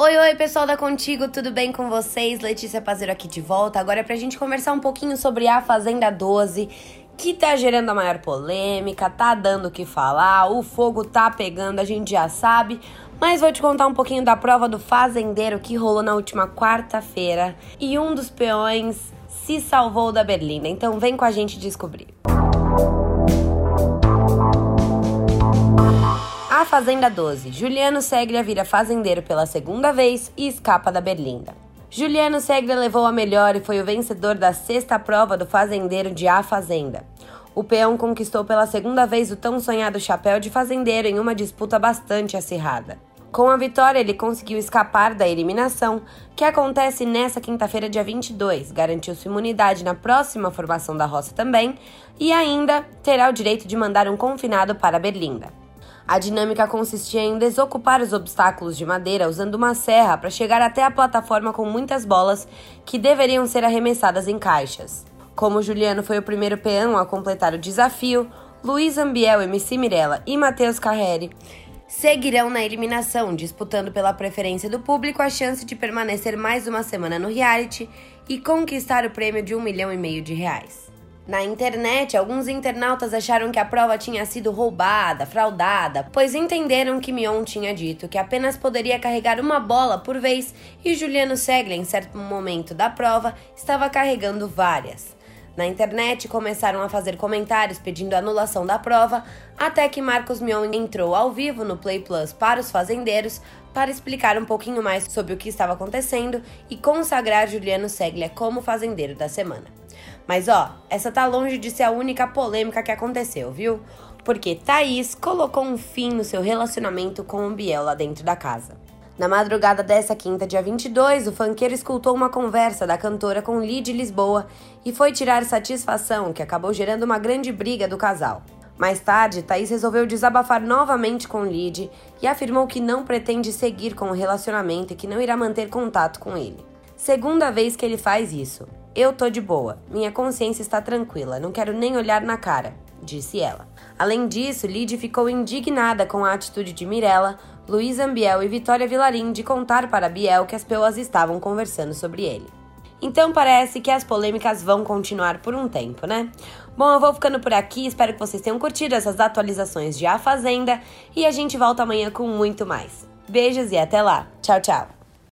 Oi, oi, pessoal da Contigo, tudo bem com vocês? Letícia Pazeiro aqui de volta. Agora é pra gente conversar um pouquinho sobre a Fazenda 12, que tá gerando a maior polêmica, tá dando o que falar, o fogo tá pegando, a gente já sabe. Mas vou te contar um pouquinho da prova do fazendeiro que rolou na última quarta-feira e um dos peões se salvou da Berlinda. Então vem com a gente descobrir. A Fazenda 12. Juliano Segria vira fazendeiro pela segunda vez e escapa da Berlinda. Juliano Segria levou a melhor e foi o vencedor da sexta prova do fazendeiro de A Fazenda. O peão conquistou pela segunda vez o tão sonhado chapéu de fazendeiro em uma disputa bastante acirrada. Com a vitória, ele conseguiu escapar da eliminação, que acontece nesta quinta-feira, dia 22. Garantiu sua imunidade na próxima formação da roça também, e ainda terá o direito de mandar um confinado para Berlinda. A dinâmica consistia em desocupar os obstáculos de madeira usando uma serra para chegar até a plataforma com muitas bolas que deveriam ser arremessadas em caixas. Como Juliano foi o primeiro peão a completar o desafio, Luiz Ambiel, MC Mirella e Matheus Carreri seguirão na eliminação, disputando pela preferência do público a chance de permanecer mais uma semana no reality e conquistar o prêmio de um milhão e meio de reais. Na internet, alguns internautas acharam que a prova tinha sido roubada, fraudada, pois entenderam que Mion tinha dito que apenas poderia carregar uma bola por vez e Juliano Seglia, em certo momento da prova, estava carregando várias. Na internet começaram a fazer comentários pedindo anulação da prova, até que Marcos Mion entrou ao vivo no Play Plus para os fazendeiros para explicar um pouquinho mais sobre o que estava acontecendo e consagrar Juliano Seglia como fazendeiro da semana. Mas ó, essa tá longe de ser a única polêmica que aconteceu, viu? Porque Thaís colocou um fim no seu relacionamento com o Biel lá dentro da casa. Na madrugada dessa quinta, dia 22, o funkeiro escutou uma conversa da cantora com Lid Lisboa e foi tirar satisfação, que acabou gerando uma grande briga do casal. Mais tarde, Thaís resolveu desabafar novamente com Lid e afirmou que não pretende seguir com o relacionamento e que não irá manter contato com ele. Segunda vez que ele faz isso. Eu tô de boa, minha consciência está tranquila, não quero nem olhar na cara, disse ela. Além disso, Lid ficou indignada com a atitude de Mirella, Luiz Ambiel e Vitória Vilarim de contar para Biel que as pessoas estavam conversando sobre ele. Então parece que as polêmicas vão continuar por um tempo, né? Bom, eu vou ficando por aqui, espero que vocês tenham curtido essas atualizações de A Fazenda e a gente volta amanhã com muito mais. Beijos e até lá. Tchau, tchau.